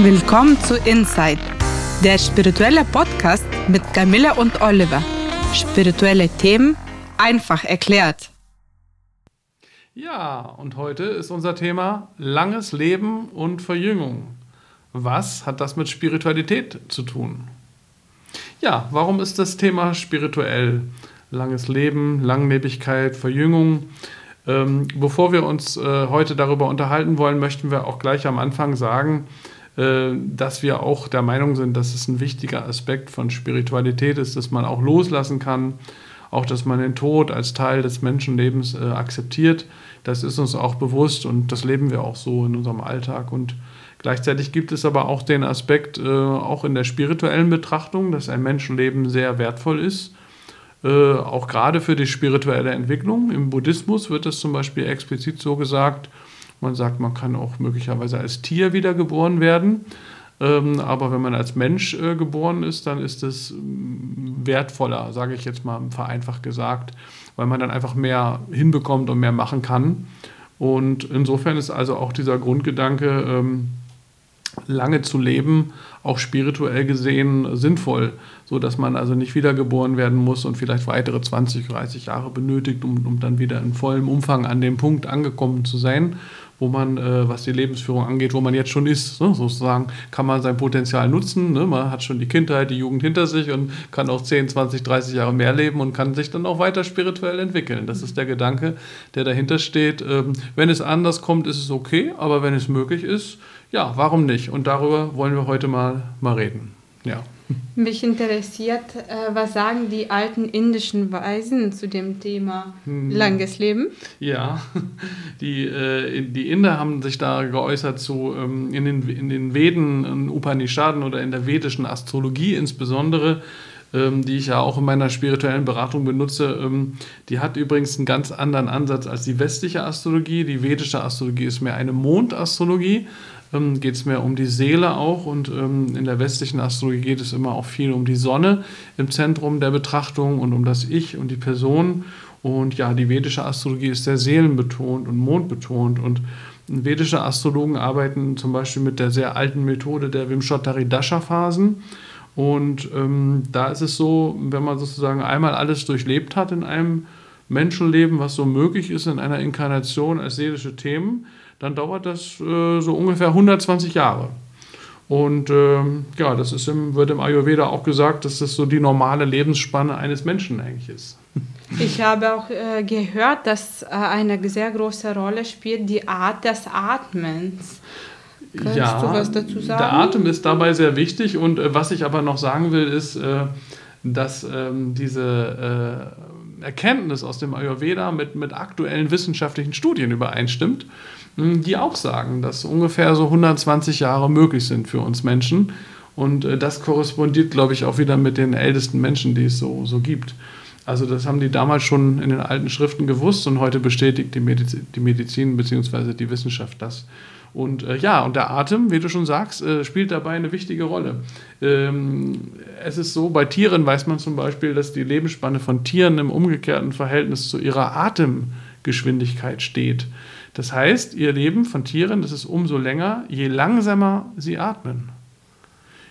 Willkommen zu Inside, der spirituelle Podcast mit Camilla und Oliver. Spirituelle Themen einfach erklärt. Ja, und heute ist unser Thema langes Leben und Verjüngung. Was hat das mit Spiritualität zu tun? Ja, warum ist das Thema spirituell? Langes Leben, Langlebigkeit, Verjüngung. Ähm, bevor wir uns äh, heute darüber unterhalten wollen, möchten wir auch gleich am Anfang sagen, dass wir auch der Meinung sind, dass es ein wichtiger Aspekt von Spiritualität ist, dass man auch loslassen kann, auch dass man den Tod als Teil des Menschenlebens äh, akzeptiert. Das ist uns auch bewusst und das leben wir auch so in unserem Alltag. Und gleichzeitig gibt es aber auch den Aspekt, äh, auch in der spirituellen Betrachtung, dass ein Menschenleben sehr wertvoll ist. Äh, auch gerade für die spirituelle Entwicklung. Im Buddhismus wird es zum Beispiel explizit so gesagt, man sagt, man kann auch möglicherweise als Tier wiedergeboren werden. Ähm, aber wenn man als Mensch äh, geboren ist, dann ist es mm, wertvoller, sage ich jetzt mal vereinfacht gesagt, weil man dann einfach mehr hinbekommt und mehr machen kann. Und insofern ist also auch dieser Grundgedanke, ähm, lange zu leben, auch spirituell gesehen sinnvoll, so dass man also nicht wiedergeboren werden muss und vielleicht weitere 20, 30 Jahre benötigt, um, um dann wieder in vollem Umfang an dem Punkt angekommen zu sein, wo man, äh, was die Lebensführung angeht, wo man jetzt schon ist. Ne? Sozusagen kann man sein Potenzial nutzen. Ne? Man hat schon die Kindheit, die Jugend hinter sich und kann auch 10, 20, 30 Jahre mehr leben und kann sich dann auch weiter spirituell entwickeln. Das ist der Gedanke, der dahinter steht. Ähm, wenn es anders kommt, ist es okay, aber wenn es möglich ist, ja, warum nicht? Und darüber wollen wir heute mal, mal reden. Ja. Mich interessiert, äh, was sagen die alten indischen Weisen zu dem Thema hm. langes Leben? Ja, die, äh, die Inder haben sich da geäußert zu, ähm, in, den, in den Veden, in Upanishaden oder in der vedischen Astrologie insbesondere, ähm, die ich ja auch in meiner spirituellen Beratung benutze. Ähm, die hat übrigens einen ganz anderen Ansatz als die westliche Astrologie. Die vedische Astrologie ist mehr eine Mondastrologie ähm, geht es mehr um die Seele auch und ähm, in der westlichen Astrologie geht es immer auch viel um die Sonne im Zentrum der Betrachtung und um das Ich und die Person. Und ja, die vedische Astrologie ist sehr seelenbetont und mondbetont und vedische Astrologen arbeiten zum Beispiel mit der sehr alten Methode der Vimshottari-Dasha-Phasen. Und ähm, da ist es so, wenn man sozusagen einmal alles durchlebt hat in einem Menschenleben, was so möglich ist in einer Inkarnation als seelische Themen, dann dauert das äh, so ungefähr 120 Jahre. Und ähm, ja, das ist im, wird im Ayurveda auch gesagt, dass das so die normale Lebensspanne eines Menschen eigentlich ist. Ich habe auch äh, gehört, dass äh, eine sehr große Rolle spielt die Art des Atmens. Kannst ja, du was dazu sagen? Der Atem ist dabei sehr wichtig und äh, was ich aber noch sagen will, ist, äh, dass ähm, diese äh, Erkenntnis aus dem Ayurveda mit, mit aktuellen wissenschaftlichen Studien übereinstimmt. Hm, die auch sagen, dass ungefähr so 120 Jahre möglich sind für uns Menschen. Und äh, das korrespondiert, glaube ich, auch wieder mit den ältesten Menschen, die es so, so gibt. Also das haben die damals schon in den alten Schriften gewusst und heute bestätigt die Medizin, die Medizin bzw. die Wissenschaft das. Und äh, ja, und der Atem, wie du schon sagst, äh, spielt dabei eine wichtige Rolle. Ähm, es ist so, bei Tieren weiß man zum Beispiel, dass die Lebensspanne von Tieren im umgekehrten Verhältnis zu ihrer Atemgeschwindigkeit steht. Das heißt, ihr Leben von Tieren, das ist umso länger, je langsamer sie atmen.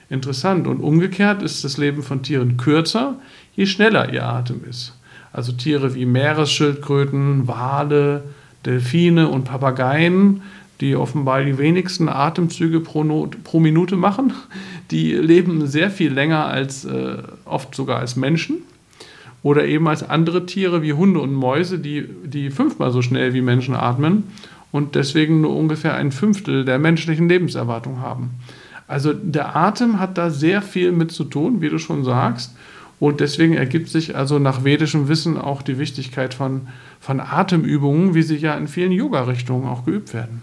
Interessant. Und umgekehrt ist das Leben von Tieren kürzer, je schneller ihr Atem ist. Also Tiere wie Meeresschildkröten, Wale, Delfine und Papageien, die offenbar die wenigsten Atemzüge pro, Not, pro Minute machen, die leben sehr viel länger als äh, oft sogar als Menschen oder eben als andere Tiere wie Hunde und Mäuse, die, die fünfmal so schnell wie Menschen atmen und deswegen nur ungefähr ein Fünftel der menschlichen Lebenserwartung haben. Also der Atem hat da sehr viel mit zu tun, wie du schon sagst. Und deswegen ergibt sich also nach vedischem Wissen auch die Wichtigkeit von, von Atemübungen, wie sie ja in vielen Yoga-Richtungen auch geübt werden.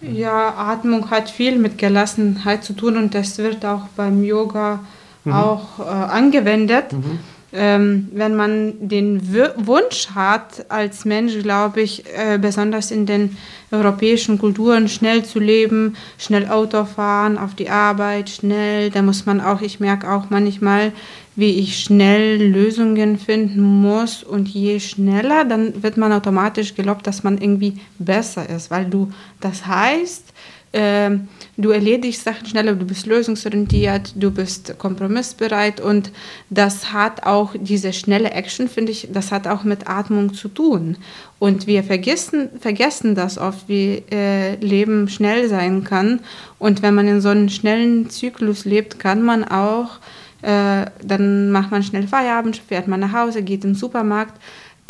Ja, Atmung hat viel mit Gelassenheit zu tun und das wird auch beim Yoga mhm. auch äh, angewendet. Mhm ähm, wenn man den w Wunsch hat, als Mensch, glaube ich, äh, besonders in den europäischen Kulturen schnell zu leben, schnell Auto fahren, auf die Arbeit, schnell, da muss man auch, ich merke auch manchmal, wie ich schnell Lösungen finden muss und je schneller, dann wird man automatisch gelobt, dass man irgendwie besser ist, weil du, das heißt, ähm, du erledigst Sachen schneller, du bist lösungsorientiert, du bist kompromissbereit und das hat auch diese schnelle Action, finde ich, das hat auch mit Atmung zu tun. Und wir vergessen, vergessen das oft, wie äh, Leben schnell sein kann. Und wenn man in so einem schnellen Zyklus lebt, kann man auch, äh, dann macht man schnell Feierabend, fährt man nach Hause, geht im Supermarkt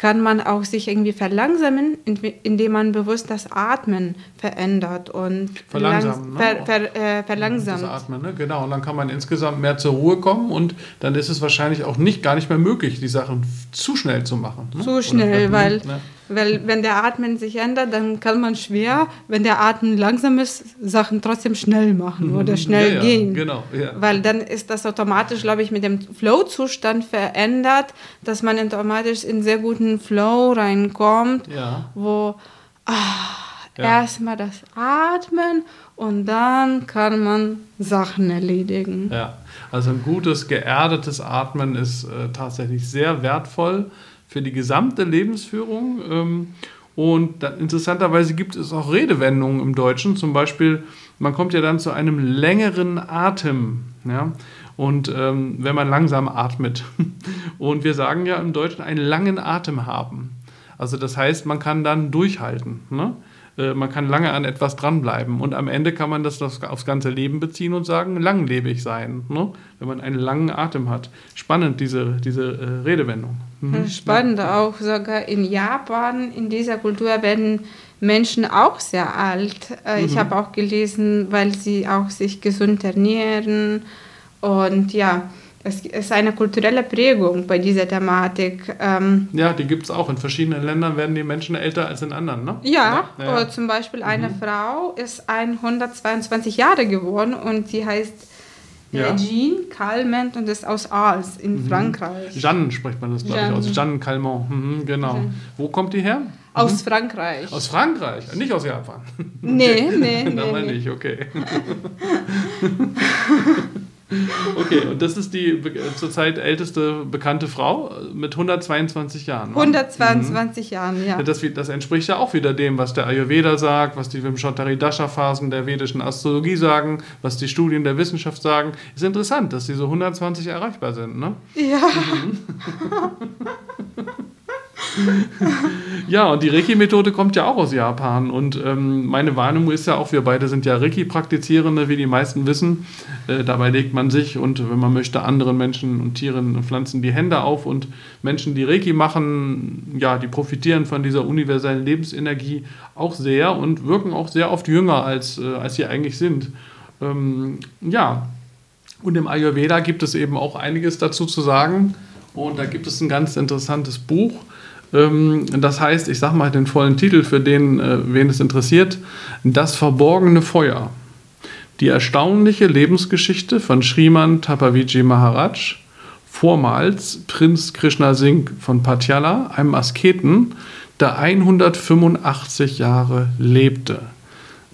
kann man auch sich irgendwie verlangsamen, indem man bewusst das Atmen verändert und verlangsamen, ne? ver, ver, äh, verlangsamt. Das Atmen, ne? genau. Und dann kann man insgesamt mehr zur Ruhe kommen und dann ist es wahrscheinlich auch nicht gar nicht mehr möglich, die Sachen zu schnell zu machen. Ne? Zu schnell, Oder, weil ne? Weil wenn der Atmen sich ändert, dann kann man schwer, wenn der Atmen langsam ist, Sachen trotzdem schnell machen mhm. oder schnell ja, ja, gehen. Genau, ja. Weil dann ist das automatisch, glaube ich, mit dem Flow-Zustand verändert, dass man automatisch in sehr guten Flow reinkommt, wo ah, erstmal das Atmen und dann kann man Sachen erledigen. Ja, also ein gutes, geerdetes Atmen ist äh, tatsächlich sehr wertvoll für die gesamte Lebensführung. Ähm, und dann, interessanterweise gibt es auch Redewendungen im Deutschen, zum Beispiel, man kommt ja dann zu einem längeren Atem. Ja? Und ähm, wenn man langsam atmet. Und wir sagen ja im Deutschen einen langen Atem haben. Also das heißt, man kann dann durchhalten. Ne? Äh, man kann lange an etwas dranbleiben und am Ende kann man das aufs ganze Leben beziehen und sagen, langlebig sein, ne? wenn man einen langen Atem hat. Spannend, diese, diese äh, Redewendung. Mhm. Spannend auch, sogar in Japan, in dieser Kultur werden Menschen auch sehr alt. Äh, ich mhm. habe auch gelesen, weil sie auch sich gesund ernähren und ja, es ist eine kulturelle Prägung bei dieser Thematik. Ähm, ja, die gibt es auch. In verschiedenen Ländern werden die Menschen älter als in anderen, ne? Ja, ja. Oder zum Beispiel eine mhm. Frau ist 122 Jahre geworden und sie heißt ja. Jean Calment und ist aus Arles in mhm. Frankreich. Jeanne spricht man das, glaube ich, aus. Jeanne Calment, mhm, genau. Wo kommt die her? Aus mhm. Frankreich. Aus Frankreich, nicht aus Japan. Nee, nee, nee. Da meine ich, okay. Okay, und das ist die zurzeit älteste bekannte Frau mit 122 Jahren. 122 mhm. Jahren, ja. Das, das, entspricht ja auch wieder dem, was der Ayurveda sagt, was die Vimshottari Dasha Phasen der vedischen Astrologie sagen, was die Studien der Wissenschaft sagen. Ist interessant, dass diese 120 erreichbar sind, ne? Ja. Mhm. ja, und die Reiki-Methode kommt ja auch aus Japan. Und ähm, meine Warnung ist ja auch, wir beide sind ja Reiki-Praktizierende, wie die meisten wissen. Äh, dabei legt man sich und, wenn man möchte, anderen Menschen und Tieren und Pflanzen die Hände auf. Und Menschen, die Reiki machen, ja, die profitieren von dieser universellen Lebensenergie auch sehr und wirken auch sehr oft jünger, als, äh, als sie eigentlich sind. Ähm, ja, und im Ayurveda gibt es eben auch einiges dazu zu sagen. Und da gibt es ein ganz interessantes Buch, das heißt, ich sage mal den vollen Titel für den, äh, wen es interessiert: Das verborgene Feuer. Die erstaunliche Lebensgeschichte von Sriman Tapaviji Maharaj, vormals Prinz Krishna Singh von Patiala, einem Asketen, der 185 Jahre lebte.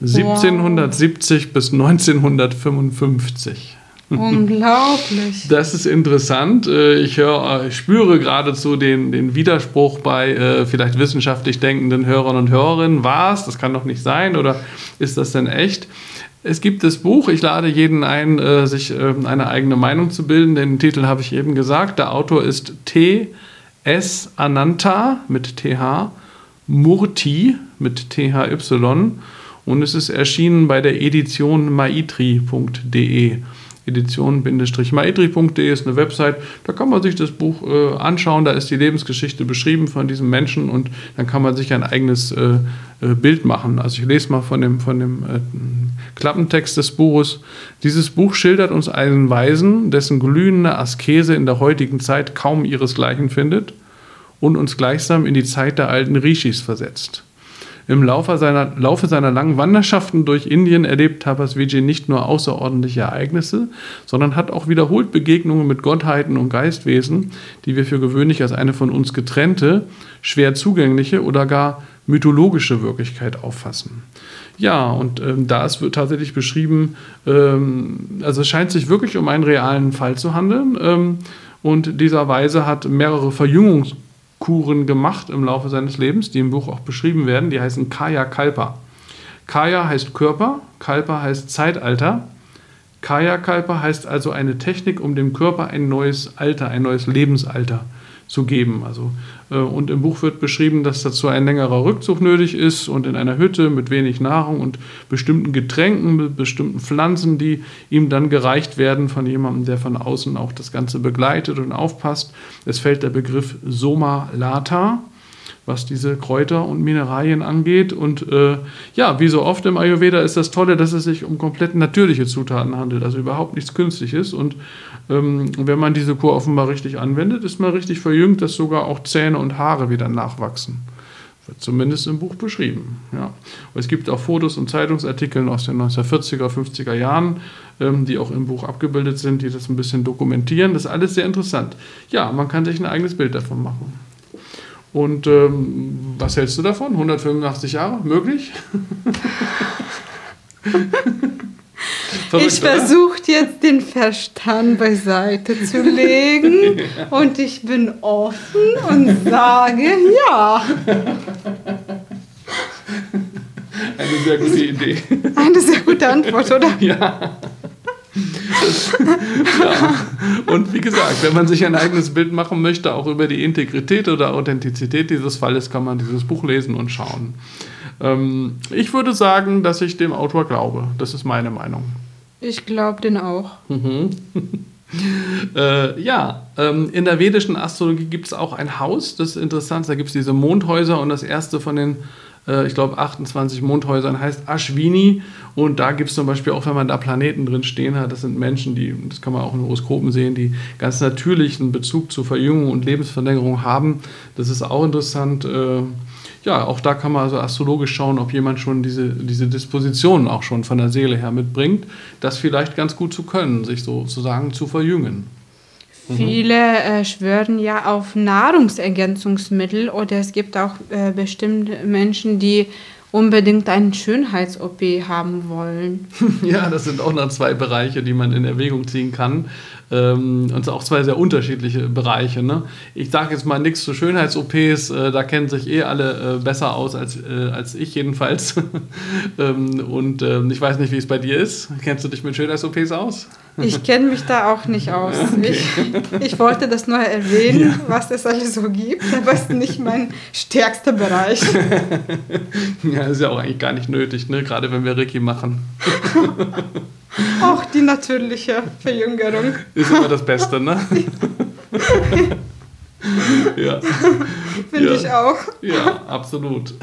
1770 wow. bis 1955. Unglaublich. Das ist interessant. Äh, ich, hör, ich spüre geradezu den, den Widerspruch bei äh, vielleicht wissenschaftlich denkenden Hörern und Hörerinnen. Was? Das kann doch nicht sein oder ist das denn echt? Es gibt das Buch, ich lade jeden ein, äh, sich eine eigene Meinung zu bilden. Den Titel habe ich eben gesagt. Der Autor ist T.S. Ananta mit TH, Murti mit THY und es ist erschienen bei der Edition maitri.de edition-maedri.de ist eine Website, da kann man sich das Buch äh, anschauen, da ist die Lebensgeschichte beschrieben von diesem Menschen und dann kann man sich ein eigenes äh, äh, Bild machen. Also ich lese mal von dem, von dem äh, Klappentext des Buches. Dieses Buch schildert uns einen Weisen, dessen glühende Askese in der heutigen Zeit kaum ihresgleichen findet und uns gleichsam in die Zeit der alten Rishis versetzt. Im Laufe seiner, Laufe seiner langen Wanderschaften durch Indien erlebt Tapas Vijay nicht nur außerordentliche Ereignisse, sondern hat auch wiederholt Begegnungen mit Gottheiten und Geistwesen, die wir für gewöhnlich als eine von uns getrennte, schwer zugängliche oder gar mythologische Wirklichkeit auffassen. Ja, und ähm, da ist tatsächlich beschrieben, ähm, also es scheint sich wirklich um einen realen Fall zu handeln. Ähm, und dieser Weise hat mehrere Verjüngungs- Kuren gemacht im Laufe seines Lebens, die im Buch auch beschrieben werden. Die heißen Kaya Kalpa. Kaya heißt Körper, Kalpa heißt Zeitalter. Kaya Kalpa heißt also eine Technik, um dem Körper ein neues Alter, ein neues Lebensalter zu geben. Also, äh, und im Buch wird beschrieben, dass dazu ein längerer Rückzug nötig ist und in einer Hütte mit wenig Nahrung und bestimmten Getränken, mit bestimmten Pflanzen, die ihm dann gereicht werden von jemandem, der von außen auch das Ganze begleitet und aufpasst. Es fällt der Begriff Soma Lata was diese Kräuter und Mineralien angeht. Und äh, ja, wie so oft im Ayurveda ist das Tolle, dass es sich um komplett natürliche Zutaten handelt, also überhaupt nichts Künstliches. Und ähm, wenn man diese Kur offenbar richtig anwendet, ist man richtig verjüngt, dass sogar auch Zähne und Haare wieder nachwachsen. Wird zumindest im Buch beschrieben. Ja. Es gibt auch Fotos und Zeitungsartikel aus den 1940er, 50er Jahren, ähm, die auch im Buch abgebildet sind, die das ein bisschen dokumentieren. Das ist alles sehr interessant. Ja, man kann sich ein eigenes Bild davon machen. Und ähm, was hältst du davon? 185 Jahre? Möglich? Verrückt, ich versuche jetzt den Verstand beiseite zu legen und ich bin offen und sage ja. Eine sehr gute Idee. Eine sehr gute Antwort, oder? Ja. ja. Und wie gesagt, wenn man sich ein eigenes Bild machen möchte, auch über die Integrität oder Authentizität dieses Falles, kann man dieses Buch lesen und schauen. Ähm, ich würde sagen, dass ich dem Autor glaube. Das ist meine Meinung. Ich glaube den auch. Mhm. äh, ja, ähm, in der vedischen Astrologie gibt es auch ein Haus, das ist interessant. Da gibt es diese Mondhäuser und das erste von den äh, ich glaube, 28 Mondhäusern heißt Ashwini. Und da gibt es zum Beispiel auch, wenn man da Planeten drin stehen hat, das sind Menschen, die, das kann man auch in Horoskopen sehen, die ganz natürlichen Bezug zur Verjüngung und Lebensverlängerung haben. Das ist auch interessant. Ja, auch da kann man also astrologisch schauen, ob jemand schon diese, diese Dispositionen auch schon von der Seele her mitbringt, das vielleicht ganz gut zu können, sich sozusagen zu verjüngen. Mhm. Viele äh, schwören ja auf Nahrungsergänzungsmittel oder es gibt auch äh, bestimmte Menschen, die unbedingt einen Schönheits-OP haben wollen. Ja, das sind auch noch zwei Bereiche, die man in Erwägung ziehen kann. Ähm, und auch zwei sehr unterschiedliche Bereiche. Ne? Ich sage jetzt mal nichts zu Schönheits-OPs, äh, da kennen sich eh alle äh, besser aus als, äh, als ich jedenfalls. ähm, und ähm, ich weiß nicht, wie es bei dir ist. Kennst du dich mit Schönheits-OPs aus? Ich kenne mich da auch nicht aus. Okay. Ich, ich, wollte das nur erwähnen, ja. was es alles so gibt, aber es ist nicht mein stärkster Bereich. ja, ist ja auch eigentlich gar nicht nötig, ne? gerade wenn wir Ricky machen. Auch die natürliche Verjüngerung. Ist immer das Beste, ne? ja. Finde ja. ich auch. Ja, absolut.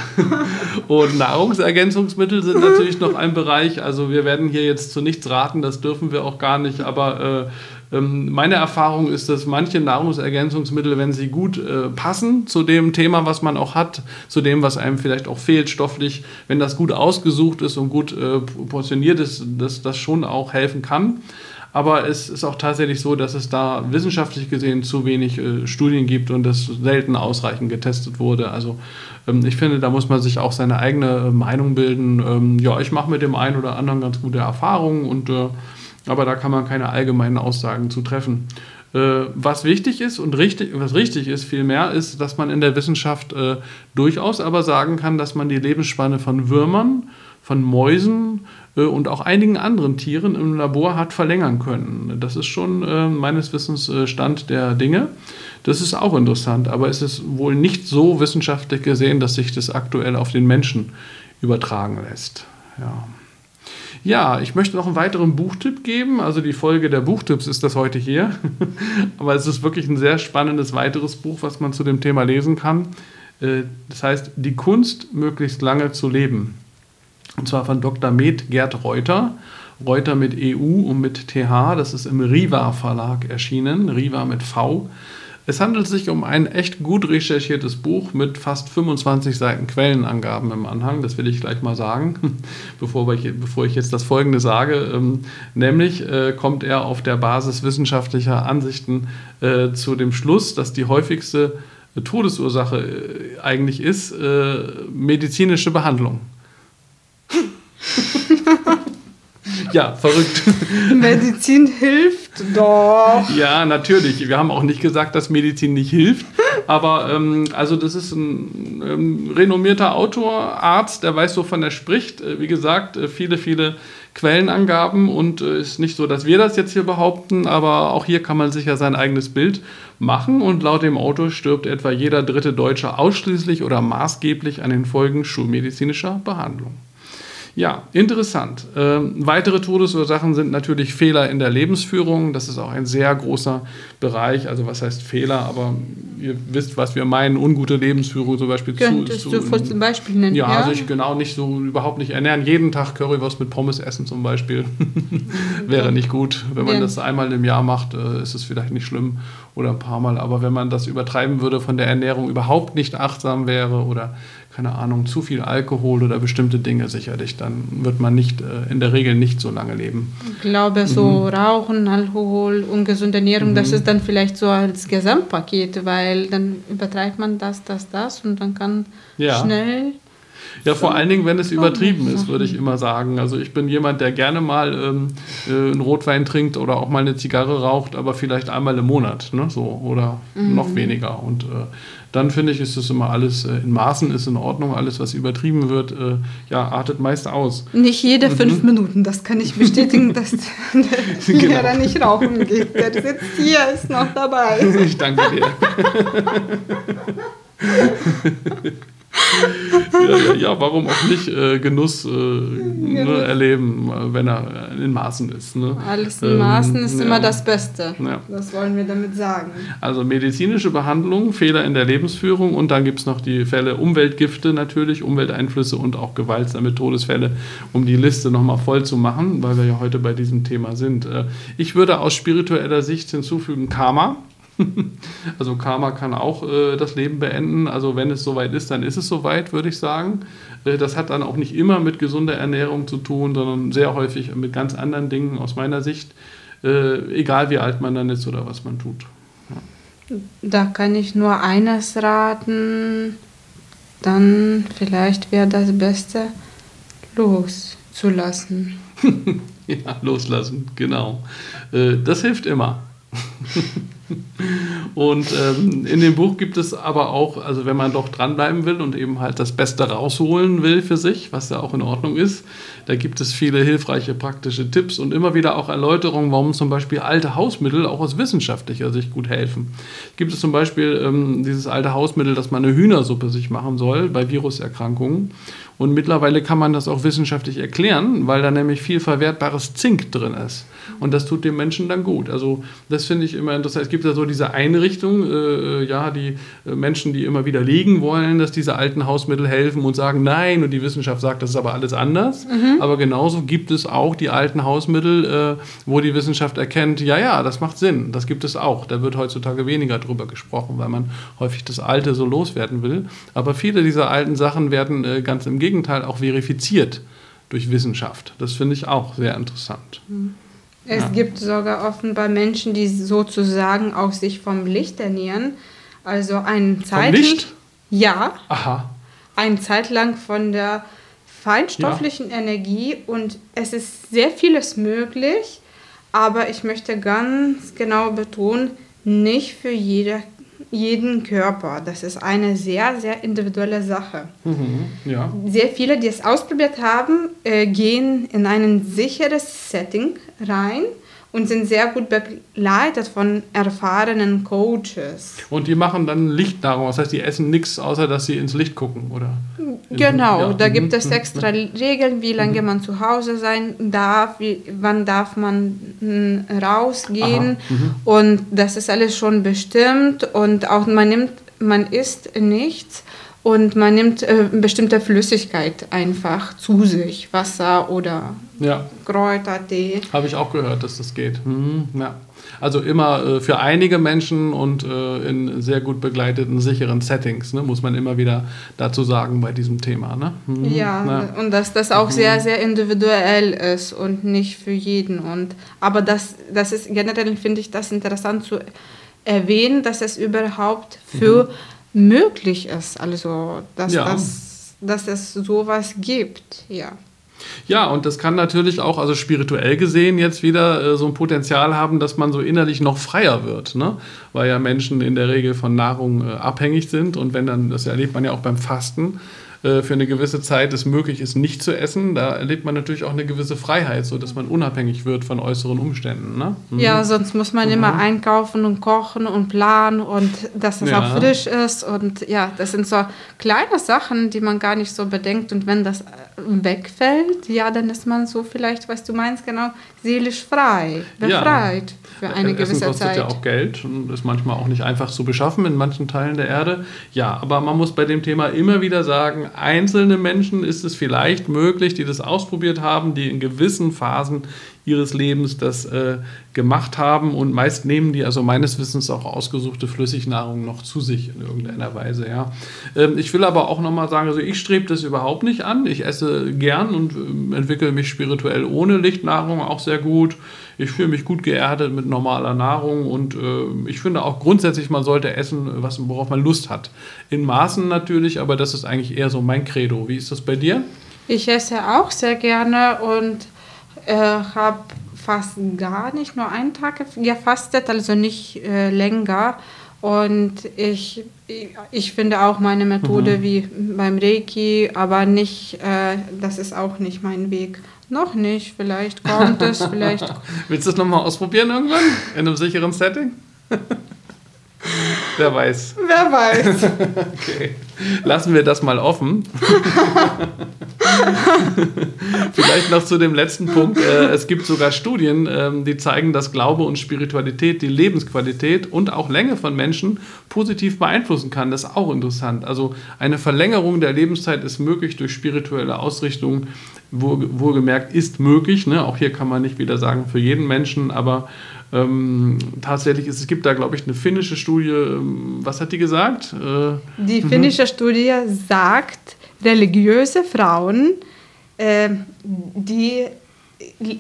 Und Nahrungsergänzungsmittel sind natürlich noch ein Bereich. Also wir werden hier jetzt zu nichts raten, das dürfen wir auch gar nicht. Aber äh, ähm, meine Erfahrung ist, dass manche Nahrungsergänzungsmittel, wenn sie gut äh, passen zu dem Thema, was man auch hat, zu dem, was einem vielleicht auch fehlt stofflich, wenn das gut ausgesucht ist und gut äh, portioniert ist, dass das schon auch helfen kann. Aber es ist auch tatsächlich so, dass es da wissenschaftlich gesehen zu wenig äh, Studien gibt und das selten ausreichend getestet wurde. Also ähm, ich finde, da muss man sich auch seine eigene äh, Meinung bilden. Ähm, ja, ich mache mit dem einen oder anderen ganz gute Erfahrungen und äh, aber da kann man keine allgemeinen Aussagen zu treffen. Äh, was wichtig ist und richtig, was richtig ist vielmehr, ist, dass man in der Wissenschaft äh, durchaus aber sagen kann, dass man die Lebensspanne von Würmern, von Mäusen, und auch einigen anderen Tieren im Labor hat verlängern können. Das ist schon äh, meines Wissens äh, Stand der Dinge. Das ist auch interessant, aber es ist wohl nicht so wissenschaftlich gesehen, dass sich das aktuell auf den Menschen übertragen lässt. Ja. Ja, ich möchte noch einen weiteren Buchtipp geben. Also die Folge der Buchtipps ist das heute hier. Aber es ist wirklich ein sehr spannendes weiteres Buch, was man zu dem Thema lesen kann. Das heißt, die Kunst, möglichst lange zu leben. Und zwar von Dr. Med Gerd Reuter. Reuter mit EU und mit TH. Das ist im Riva Verlag erschienen. Riva mit V. Es handelt sich um ein echt gut recherchiertes Buch mit fast 25 Seiten Quellenangaben im Anhang. Das will ich gleich mal sagen, bevor ich, bevor ich jetzt das Folgende sage. Ähm, nämlich äh, kommt er auf der Basis wissenschaftlicher Ansichten äh, zu dem Schluss, dass die häufigste Todesursache äh, eigentlich ist medizinische Behandlung. Ja, verrückt. Medizin hilft doch. Ja, natürlich. Wir haben auch nicht gesagt, dass Medizin nicht hilft. Aber ähm, also das ist ein ähm, renommierter Autor, Arzt, der weiß, wovon er spricht. Äh, wie gesagt, äh, viele, viele Quellenangaben und äh, ist nicht so, dass wir das jetzt hier behaupten, aber auch hier kann man sich ja sein eigenes Bild machen und laut dem Autor stirbt etwa jeder dritte Deutsche ausschließlich oder maßgeblich an den Folgen schulmedizinischer Behandlung. Ja, interessant. Ähm, weitere Todesursachen sind natürlich Fehler in der Lebensführung. Das ist auch ein sehr großer Bereich. Also was heißt Fehler? Aber ihr wisst, was wir meinen. Ungute Lebensführung zum Beispiel. Könntest zu, zu, du zum Beispiel nennen? Ja, ja, also ich genau nicht so, überhaupt nicht ernähren. Jeden Tag Currywurst mit Pommes essen zum Beispiel. Wäre nicht gut. Wenn man ja. das einmal im Jahr macht, äh, ist es vielleicht nicht schlimm oder ein paar Mal. Aber wenn man das übertreiben würde, von der Ernährung überhaupt nicht achtsam wäre oder keine Ahnung, zu viel Alkohol oder bestimmte Dinge sicherlich, dann wird man nicht äh, in der Regel nicht so lange leben. Ich glaube, so mhm. Rauchen, Alkohol, ungesunde Ernährung, mhm. das ist dann vielleicht so als Gesamtpaket, weil dann übertreibt man das, das, das und dann kann ja. schnell ja, vor allen Dingen, wenn es übertrieben ist, würde ich immer sagen. Also ich bin jemand, der gerne mal ähm, äh, einen Rotwein trinkt oder auch mal eine Zigarre raucht, aber vielleicht einmal im Monat, ne? So oder mhm. noch weniger. Und äh, dann finde ich, ist das immer alles äh, in Maßen ist in Ordnung. Alles, was übertrieben wird, äh, ja, artet meist aus. Nicht jede mhm. fünf Minuten, das kann ich bestätigen, dass der genau. da nicht rauchen geht. Der sitzt hier, ist noch dabei. Ich danke dir. ja, ja, ja, warum auch nicht äh, Genuss äh, ne, erleben, wenn er in Maßen ist. Ne? Alles in Maßen ähm, ist immer das Beste. Das wollen wir damit sagen. Also medizinische Behandlung, Fehler in der Lebensführung und dann gibt es noch die Fälle Umweltgifte natürlich, Umwelteinflüsse und auch gewaltsame Todesfälle, um die Liste nochmal voll zu machen, weil wir ja heute bei diesem Thema sind. Äh, ich würde aus spiritueller Sicht hinzufügen Karma. also Karma kann auch äh, das Leben beenden. Also wenn es soweit ist, dann ist es soweit, würde ich sagen. Äh, das hat dann auch nicht immer mit gesunder Ernährung zu tun, sondern sehr häufig mit ganz anderen Dingen aus meiner Sicht. Äh, egal wie alt man dann ist oder was man tut. Ja. Da kann ich nur eines raten. Dann vielleicht wäre das Beste, loszulassen. ja, loslassen, genau. Äh, das hilft immer. Und ähm, in dem Buch gibt es aber auch, also wenn man doch dranbleiben will und eben halt das Beste rausholen will für sich, was ja auch in Ordnung ist, da gibt es viele hilfreiche praktische Tipps und immer wieder auch Erläuterungen, warum zum Beispiel alte Hausmittel auch aus wissenschaftlicher Sicht gut helfen. Gibt es zum Beispiel ähm, dieses alte Hausmittel, dass man eine Hühnersuppe sich machen soll bei Viruserkrankungen. Und mittlerweile kann man das auch wissenschaftlich erklären, weil da nämlich viel verwertbares Zink drin ist. Und das tut dem Menschen dann gut. Also das finde ich immer interessant. Es gibt ja so diese Einrichtung, äh, ja, die äh, Menschen, die immer wieder liegen wollen, dass diese alten Hausmittel helfen und sagen, nein, und die Wissenschaft sagt, das ist aber alles anders. Mhm. Aber genauso gibt es auch die alten Hausmittel, äh, wo die Wissenschaft erkennt, ja, ja, das macht Sinn, das gibt es auch. Da wird heutzutage weniger drüber gesprochen, weil man häufig das Alte so loswerden will. Aber viele dieser alten Sachen werden äh, ganz im Gegenteil Gegenteil auch verifiziert durch Wissenschaft. Das finde ich auch sehr interessant. Es ja. gibt sogar offenbar Menschen, die sozusagen auch sich vom Licht ernähren. Also eine Zeit. Vom Licht? Ja. Aha. Eine Zeit lang von der feinstofflichen ja. Energie und es ist sehr vieles möglich, aber ich möchte ganz genau betonen, nicht für jede jeden Körper. Das ist eine sehr, sehr individuelle Sache. Mhm, ja. Sehr viele, die es ausprobiert haben, äh, gehen in ein sicheres Setting rein und sind sehr gut begleitet von erfahrenen Coaches. Und die machen dann Licht daraus, das heißt, die essen nichts, außer dass sie ins Licht gucken, oder? Genau, da gibt es mhm. extra Regeln, wie lange mhm. man zu Hause sein darf, wie, wann darf man hm, rausgehen. Mhm. Und das ist alles schon bestimmt und auch man nimmt, man isst nichts und man nimmt äh, bestimmte Flüssigkeit einfach zu sich, Wasser oder ja. Kräutertee. Habe ich auch gehört, dass das geht. Mhm, ja. Also immer äh, für einige Menschen und äh, in sehr gut begleiteten, sicheren Settings, ne, muss man immer wieder dazu sagen bei diesem Thema. Ne? Mhm, ja, ja, und dass das auch mhm. sehr, sehr individuell ist und nicht für jeden. Und, aber das, das ist generell, finde ich das interessant zu erwähnen, dass es überhaupt für mhm möglich ist. Also, dass, ja. das, dass es sowas gibt, ja. Ja, und das kann natürlich auch, also spirituell gesehen, jetzt wieder äh, so ein Potenzial haben, dass man so innerlich noch freier wird, ne? weil ja Menschen in der Regel von Nahrung äh, abhängig sind und wenn dann, das erlebt man ja auch beim Fasten, für eine gewisse Zeit es möglich ist, nicht zu essen, da erlebt man natürlich auch eine gewisse Freiheit, sodass man unabhängig wird von äußeren Umständen. Ne? Mhm. Ja, sonst muss man mhm. immer einkaufen und kochen und planen und dass es ja. auch frisch ist. Und ja, das sind so kleine Sachen, die man gar nicht so bedenkt. Und wenn das äh, wegfällt, ja, dann ist man so vielleicht, was du meinst, genau, seelisch frei, befreit. Ja für eine Essen gewisse kostet Zeit. ja auch Geld und ist manchmal auch nicht einfach zu beschaffen in manchen Teilen der Erde. Ja, aber man muss bei dem Thema immer wieder sagen, einzelne Menschen ist es vielleicht möglich, die das ausprobiert haben, die in gewissen Phasen ihres Lebens das äh, gemacht haben und meist nehmen die also meines Wissens auch ausgesuchte Flüssignahrung noch zu sich in irgendeiner Weise. Ja. Ähm, ich will aber auch nochmal sagen, also ich strebe das überhaupt nicht an. Ich esse gern und äh, entwickle mich spirituell ohne Lichtnahrung auch sehr gut. Ich fühle mich gut geerdet mit normaler Nahrung und äh, ich finde auch grundsätzlich, man sollte essen, was, worauf man Lust hat. In Maßen natürlich, aber das ist eigentlich eher so mein Credo. Wie ist das bei dir? Ich esse auch sehr gerne und äh, habe fast gar nicht, nur einen Tag gefastet, also nicht äh, länger. Und ich, ich finde auch meine Methode mhm. wie beim Reiki, aber nicht, äh, das ist auch nicht mein Weg. Noch nicht, vielleicht kommt es, vielleicht. Willst du es nochmal ausprobieren irgendwann? In einem sicheren Setting? Wer weiß. Wer weiß. okay. Lassen wir das mal offen. Vielleicht noch zu dem letzten Punkt. Äh, es gibt sogar Studien, ähm, die zeigen, dass Glaube und Spiritualität die Lebensqualität und auch Länge von Menschen positiv beeinflussen kann. Das ist auch interessant. Also eine Verlängerung der Lebenszeit ist möglich durch spirituelle Ausrichtung. Wohlgemerkt ist möglich. Ne? Auch hier kann man nicht wieder sagen für jeden Menschen, aber ähm, tatsächlich ist es gibt da, glaube ich, eine finnische Studie. Ähm, was hat die gesagt? Äh, die mhm. finnische mhm. Studie sagt, religiöse Frauen, äh, die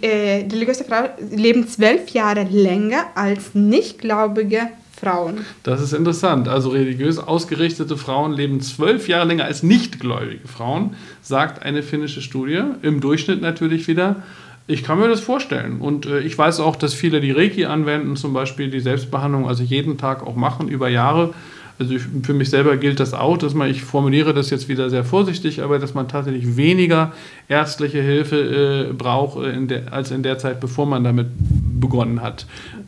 äh, religiöse Frauen leben zwölf Jahre länger als nichtgläubige Frauen. Das ist interessant. Also religiös ausgerichtete Frauen leben zwölf Jahre länger als nichtgläubige Frauen, sagt eine finnische Studie. Im Durchschnitt natürlich wieder. Ich kann mir das vorstellen. Und äh, ich weiß auch, dass viele, die Reiki anwenden, zum Beispiel die Selbstbehandlung, also jeden Tag auch machen, über Jahre. Also ich, für mich selber gilt das auch, dass man, ich formuliere das jetzt wieder sehr vorsichtig, aber dass man tatsächlich weniger ärztliche Hilfe äh, braucht äh, in der, als in der Zeit, bevor man damit begonnen hat.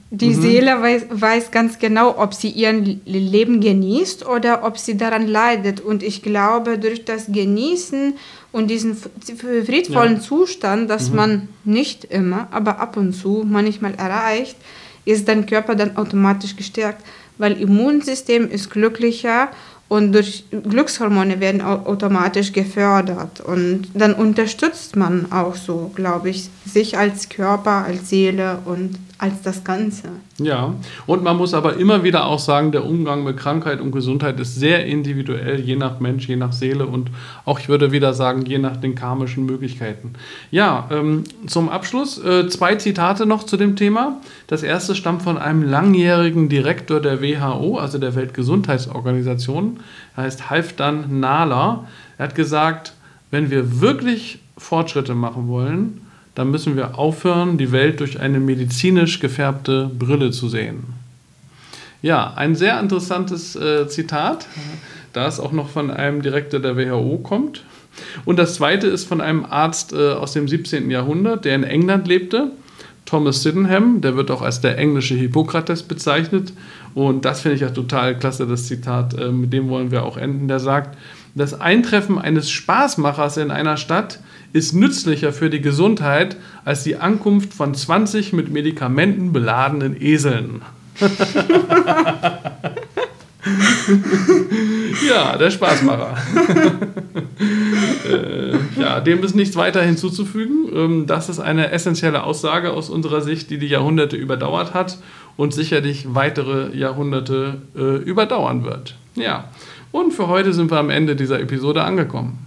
Die mhm. Seele weiß, weiß ganz genau, ob sie ihr Leben genießt oder ob sie daran leidet. Und ich glaube, durch das Genießen und diesen friedvollen ja. Zustand, dass mhm. man nicht immer, aber ab und zu manchmal erreicht, ist dein Körper dann automatisch gestärkt, weil Immunsystem ist glücklicher und durch Glückshormone werden automatisch gefördert und dann unterstützt man auch so, glaube ich, sich als Körper, als Seele und als das Ganze. Ja, und man muss aber immer wieder auch sagen, der Umgang mit Krankheit und Gesundheit ist sehr individuell, je nach Mensch, je nach Seele und auch, ich würde wieder sagen, je nach den karmischen Möglichkeiten. Ja, ähm, zum Abschluss äh, zwei Zitate noch zu dem Thema. Das erste stammt von einem langjährigen Direktor der WHO, also der Weltgesundheitsorganisation, er heißt Halfdan Nahler. Er hat gesagt, wenn wir wirklich Fortschritte machen wollen, dann müssen wir aufhören, die Welt durch eine medizinisch gefärbte Brille zu sehen. Ja, ein sehr interessantes äh, Zitat, da es auch noch von einem Direktor der WHO kommt. Und das zweite ist von einem Arzt äh, aus dem 17. Jahrhundert, der in England lebte, Thomas Sydenham, der wird auch als der englische Hippokrates bezeichnet. Und das finde ich ja total klasse, das Zitat, äh, mit dem wollen wir auch enden. Der sagt, das Eintreffen eines Spaßmachers in einer Stadt ist nützlicher für die Gesundheit als die Ankunft von 20 mit Medikamenten beladenen Eseln. ja, der Spaßmacher. äh, ja, dem ist nichts weiter hinzuzufügen. Ähm, das ist eine essentielle Aussage aus unserer Sicht, die die Jahrhunderte überdauert hat und sicherlich weitere Jahrhunderte äh, überdauern wird. Ja, und für heute sind wir am Ende dieser Episode angekommen.